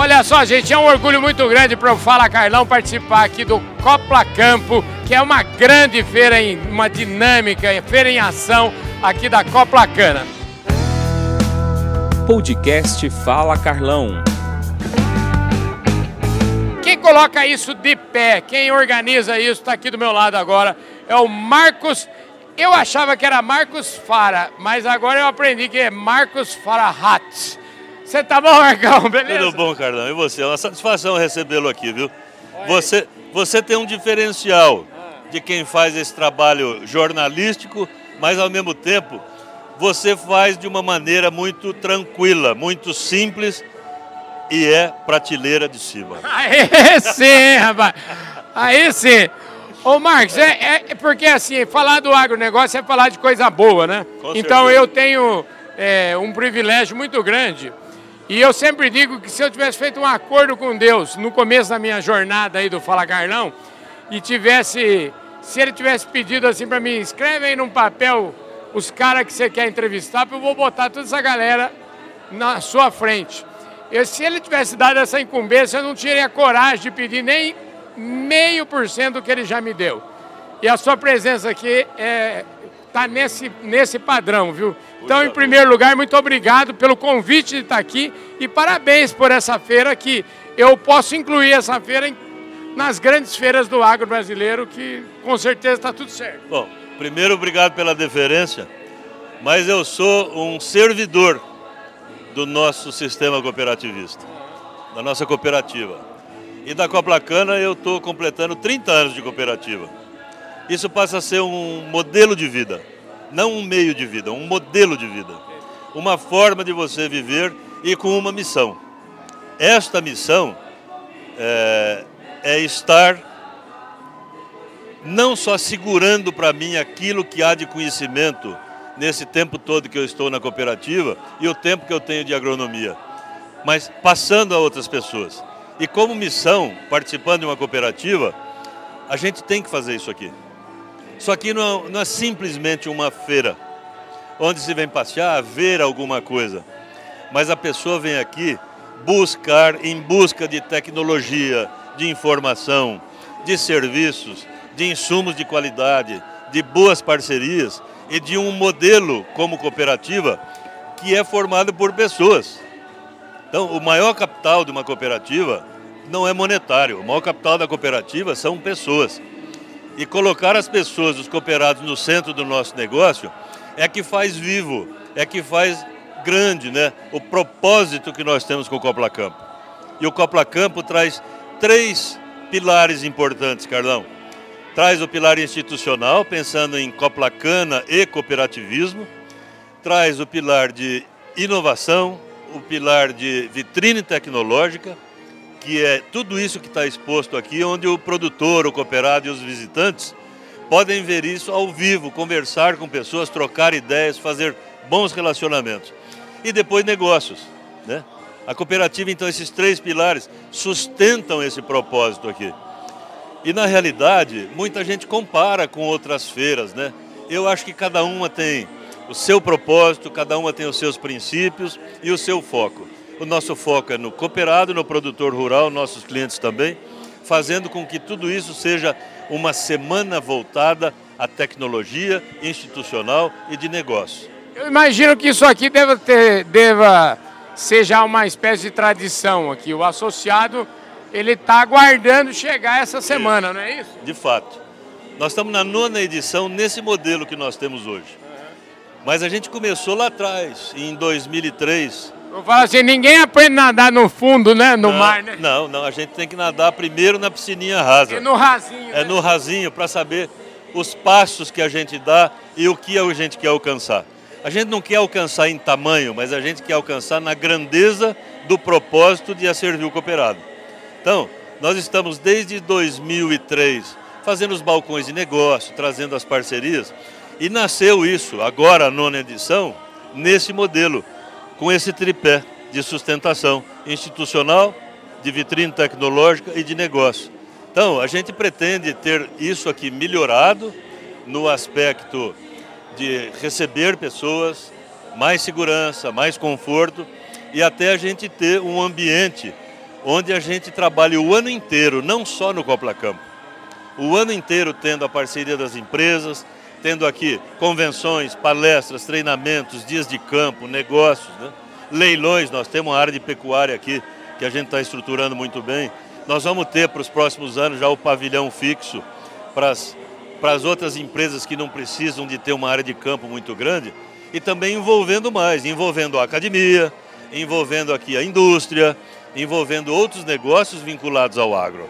Olha só, gente, é um orgulho muito grande para o Fala Carlão participar aqui do Copla Campo, que é uma grande feira, em, uma dinâmica, feira em ação aqui da Copla Cana. Podcast Fala Carlão. Quem coloca isso de pé, quem organiza isso, está aqui do meu lado agora, é o Marcos. Eu achava que era Marcos Fara, mas agora eu aprendi que é Marcos Farahat. Você tá bom, Marcão? Beleza? Tudo bom, Carlão. E você? É uma satisfação recebê-lo aqui, viu? Você, você tem um diferencial de quem faz esse trabalho jornalístico, mas ao mesmo tempo você faz de uma maneira muito tranquila, muito simples e é prateleira de cima. Aí sim, rapaz. Aí sim. Ô Marcos, é, é, porque assim, falar do agronegócio é falar de coisa boa, né? Com então certeza. eu tenho é, um privilégio muito grande. E eu sempre digo que se eu tivesse feito um acordo com Deus no começo da minha jornada aí do Fala Carlão, e tivesse, se ele tivesse pedido assim para mim, escreve aí num papel os caras que você quer entrevistar, porque eu vou botar toda essa galera na sua frente. Eu, se ele tivesse dado essa incumbência, eu não teria coragem de pedir nem meio por cento do que ele já me deu. E a sua presença aqui é, tá nesse, nesse padrão, viu? Então, em primeiro lugar, muito obrigado pelo convite de estar aqui e parabéns por essa feira que eu posso incluir essa feira nas grandes feiras do agro brasileiro, que com certeza está tudo certo. Bom, primeiro, obrigado pela deferência, mas eu sou um servidor do nosso sistema cooperativista, da nossa cooperativa. E da Coplacana eu estou completando 30 anos de cooperativa. Isso passa a ser um modelo de vida, não um meio de vida, um modelo de vida. Uma forma de você viver e com uma missão. Esta missão é, é estar não só segurando para mim aquilo que há de conhecimento nesse tempo todo que eu estou na cooperativa e o tempo que eu tenho de agronomia, mas passando a outras pessoas. E como missão, participando de uma cooperativa, a gente tem que fazer isso aqui. Isso aqui não é, não é simplesmente uma feira, onde se vem passear, ver alguma coisa, mas a pessoa vem aqui buscar, em busca de tecnologia, de informação, de serviços, de insumos de qualidade, de boas parcerias e de um modelo como cooperativa que é formado por pessoas. Então, o maior capital de uma cooperativa não é monetário, o maior capital da cooperativa são pessoas. E colocar as pessoas, os cooperados, no centro do nosso negócio é que faz vivo, é que faz grande né, o propósito que nós temos com o Copla Campo. E o Copla Campo traz três pilares importantes, Carlão. Traz o pilar institucional, pensando em Coplacana e cooperativismo. Traz o pilar de inovação, o pilar de vitrine tecnológica, que é tudo isso que está exposto aqui, onde o produtor, o cooperado e os visitantes podem ver isso ao vivo, conversar com pessoas, trocar ideias, fazer bons relacionamentos. E depois negócios. Né? A cooperativa, então, esses três pilares sustentam esse propósito aqui. E na realidade, muita gente compara com outras feiras, né? Eu acho que cada uma tem o seu propósito, cada uma tem os seus princípios e o seu foco. O nosso foco é no cooperado, no produtor rural, nossos clientes também, fazendo com que tudo isso seja uma semana voltada à tecnologia institucional e de negócio. Eu imagino que isso aqui deva, ter, deva ser já uma espécie de tradição aqui. O associado, ele está aguardando chegar essa semana, não é isso? De fato. Nós estamos na nona edição nesse modelo que nós temos hoje. Mas a gente começou lá atrás, em 2003. Eu falo assim, ninguém aprende a nadar no fundo, né? No não, mar, né? Não, não, a gente tem que nadar primeiro na piscininha rasa. É no rasinho. É né? no rasinho para saber os passos que a gente dá e o que a gente quer alcançar. A gente não quer alcançar em tamanho, mas a gente quer alcançar na grandeza do propósito de a servir o cooperado. Então, nós estamos desde 2003 fazendo os balcões de negócio, trazendo as parcerias, e nasceu isso, agora a nona edição, nesse modelo, com esse tripé de sustentação institucional, de vitrine tecnológica e de negócio. Então, a gente pretende ter isso aqui melhorado no aspecto de receber pessoas, mais segurança, mais conforto e até a gente ter um ambiente onde a gente trabalha o ano inteiro, não só no Coplacampo, o ano inteiro tendo a parceria das empresas, tendo aqui convenções, palestras, treinamentos, dias de campo, negócios, né? leilões. Nós temos uma área de pecuária aqui que a gente está estruturando muito bem. Nós vamos ter para os próximos anos já o pavilhão fixo para as, para as outras empresas que não precisam de ter uma área de campo muito grande e também envolvendo mais, envolvendo a academia, envolvendo aqui a indústria, envolvendo outros negócios vinculados ao agro.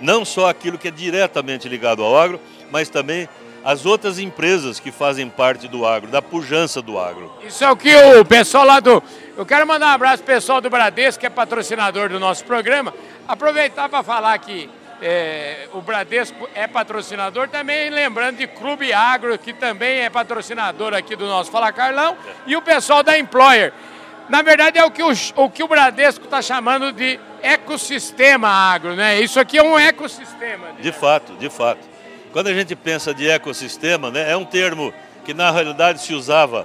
Não só aquilo que é diretamente ligado ao agro, mas também as outras empresas que fazem parte do agro, da pujança do agro. Isso é o que o pessoal lá do. Eu quero mandar um abraço pro pessoal do Bradesco, que é patrocinador do nosso programa. Aproveitar para falar que é, o Bradesco é patrocinador também, lembrando de Clube Agro, que também é patrocinador aqui do nosso Fala Carlão, e o pessoal da Employer. Na verdade, é o que o, o, que o Bradesco está chamando de ecossistema agro, né? Isso aqui é um ecossistema. De fato, de fato. Quando a gente pensa de ecossistema, né, é um termo que na realidade se usava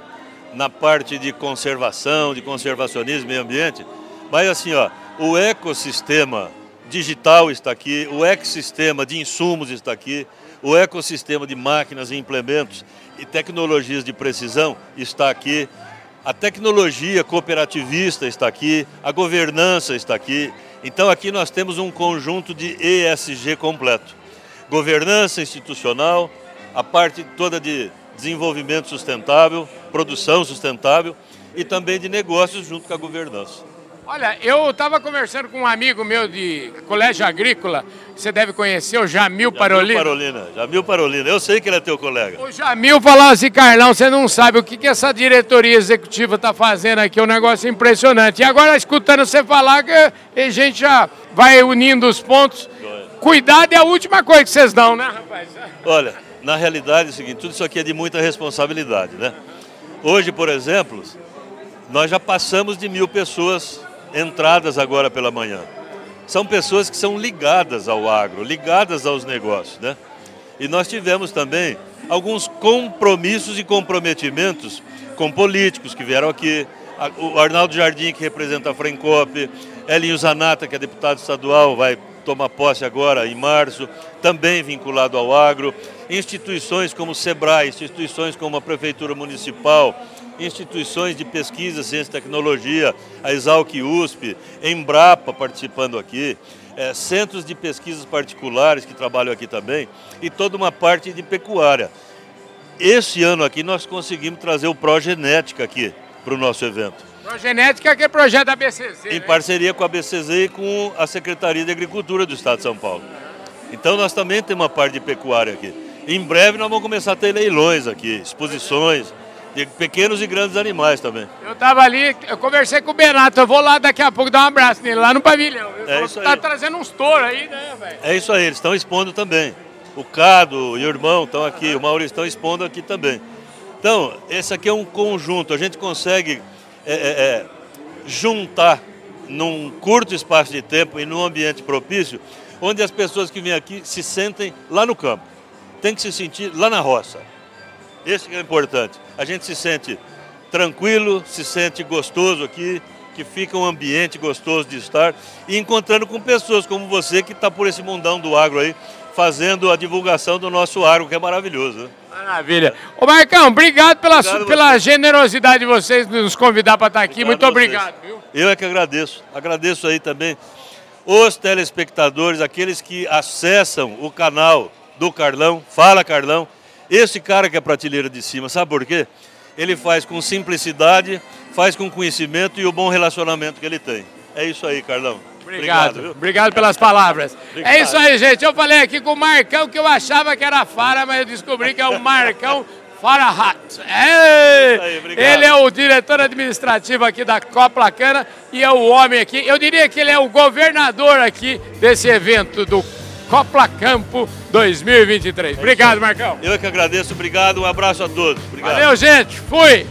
na parte de conservação, de conservacionismo e meio ambiente, mas assim, ó, o ecossistema digital está aqui, o ecossistema de insumos está aqui, o ecossistema de máquinas e implementos e tecnologias de precisão está aqui, a tecnologia cooperativista está aqui, a governança está aqui. Então aqui nós temos um conjunto de ESG completo governança institucional, a parte toda de desenvolvimento sustentável, produção sustentável e também de negócios junto com a governança. Olha, eu estava conversando com um amigo meu de colégio agrícola, você deve conhecer, o Jamil, Jamil Parolina. Parolina. Jamil Parolina, eu sei que ele é teu colega. O Jamil falou assim, Carlão, você não sabe o que, que essa diretoria executiva está fazendo aqui, é um negócio impressionante. E agora, escutando você falar, a gente já vai unindo os pontos. Cuidado é a última coisa que vocês dão, né, rapaz? Olha, na realidade é o seguinte, tudo isso aqui é de muita responsabilidade, né? Hoje, por exemplo, nós já passamos de mil pessoas entradas agora pela manhã. São pessoas que são ligadas ao agro, ligadas aos negócios, né? E nós tivemos também alguns compromissos e comprometimentos com políticos que vieram aqui, o Arnaldo Jardim, que representa a Frencop, Elinho Zanata, que é deputado estadual, vai toma posse agora em março, também vinculado ao agro, instituições como o SEBRAE, instituições como a Prefeitura Municipal, instituições de pesquisa, ciência e tecnologia, a Exalc USP, Embrapa participando aqui, é, centros de pesquisas particulares que trabalham aqui também, e toda uma parte de pecuária. Esse ano aqui nós conseguimos trazer o Progenética aqui para o nosso evento. Progenética que é projeto da BCZ. Em né? parceria com a BCZ e com a Secretaria de Agricultura do Estado de São Paulo. Então nós também temos uma parte de pecuária aqui. Em breve nós vamos começar a ter leilões aqui, exposições de pequenos e grandes animais também. Eu estava ali, eu conversei com o Benato, eu vou lá daqui a pouco dar um abraço nele, lá no pavilhão. Ele é isso tá aí. Tá trazendo uns touros aí, né, velho? É isso aí, eles estão expondo também. O Cado e o irmão estão aqui, o Maurício estão expondo aqui também. Então, esse aqui é um conjunto, a gente consegue é, é, é, juntar num curto espaço de tempo e num ambiente propício, onde as pessoas que vêm aqui se sentem lá no campo. Tem que se sentir lá na roça. Esse é importante. A gente se sente tranquilo, se sente gostoso aqui, que fica um ambiente gostoso de estar e encontrando com pessoas como você que está por esse mundão do agro aí, fazendo a divulgação do nosso agro, que é maravilhoso. Né? Maravilha. Ô Marcão, obrigado pela, obrigado pela generosidade de vocês nos convidar para estar aqui. Obrigado Muito obrigado. Viu? Eu é que agradeço. Agradeço aí também os telespectadores, aqueles que acessam o canal do Carlão, Fala Carlão. Esse cara que é prateleira de cima, sabe por quê? Ele faz com simplicidade, faz com conhecimento e o bom relacionamento que ele tem. É isso aí, Carlão. Obrigado, obrigado, obrigado pelas palavras. Obrigado. É isso aí, gente. Eu falei aqui com o Marcão que eu achava que era Fara, mas eu descobri que é o Marcão Farahat. É, aí, ele é o diretor administrativo aqui da Copla Cana e é o homem aqui. Eu diria que ele é o governador aqui desse evento do Copla Campo 2023. Obrigado, Marcão. Eu é que agradeço. Obrigado. Um abraço a todos. Obrigado. Valeu, gente. Fui.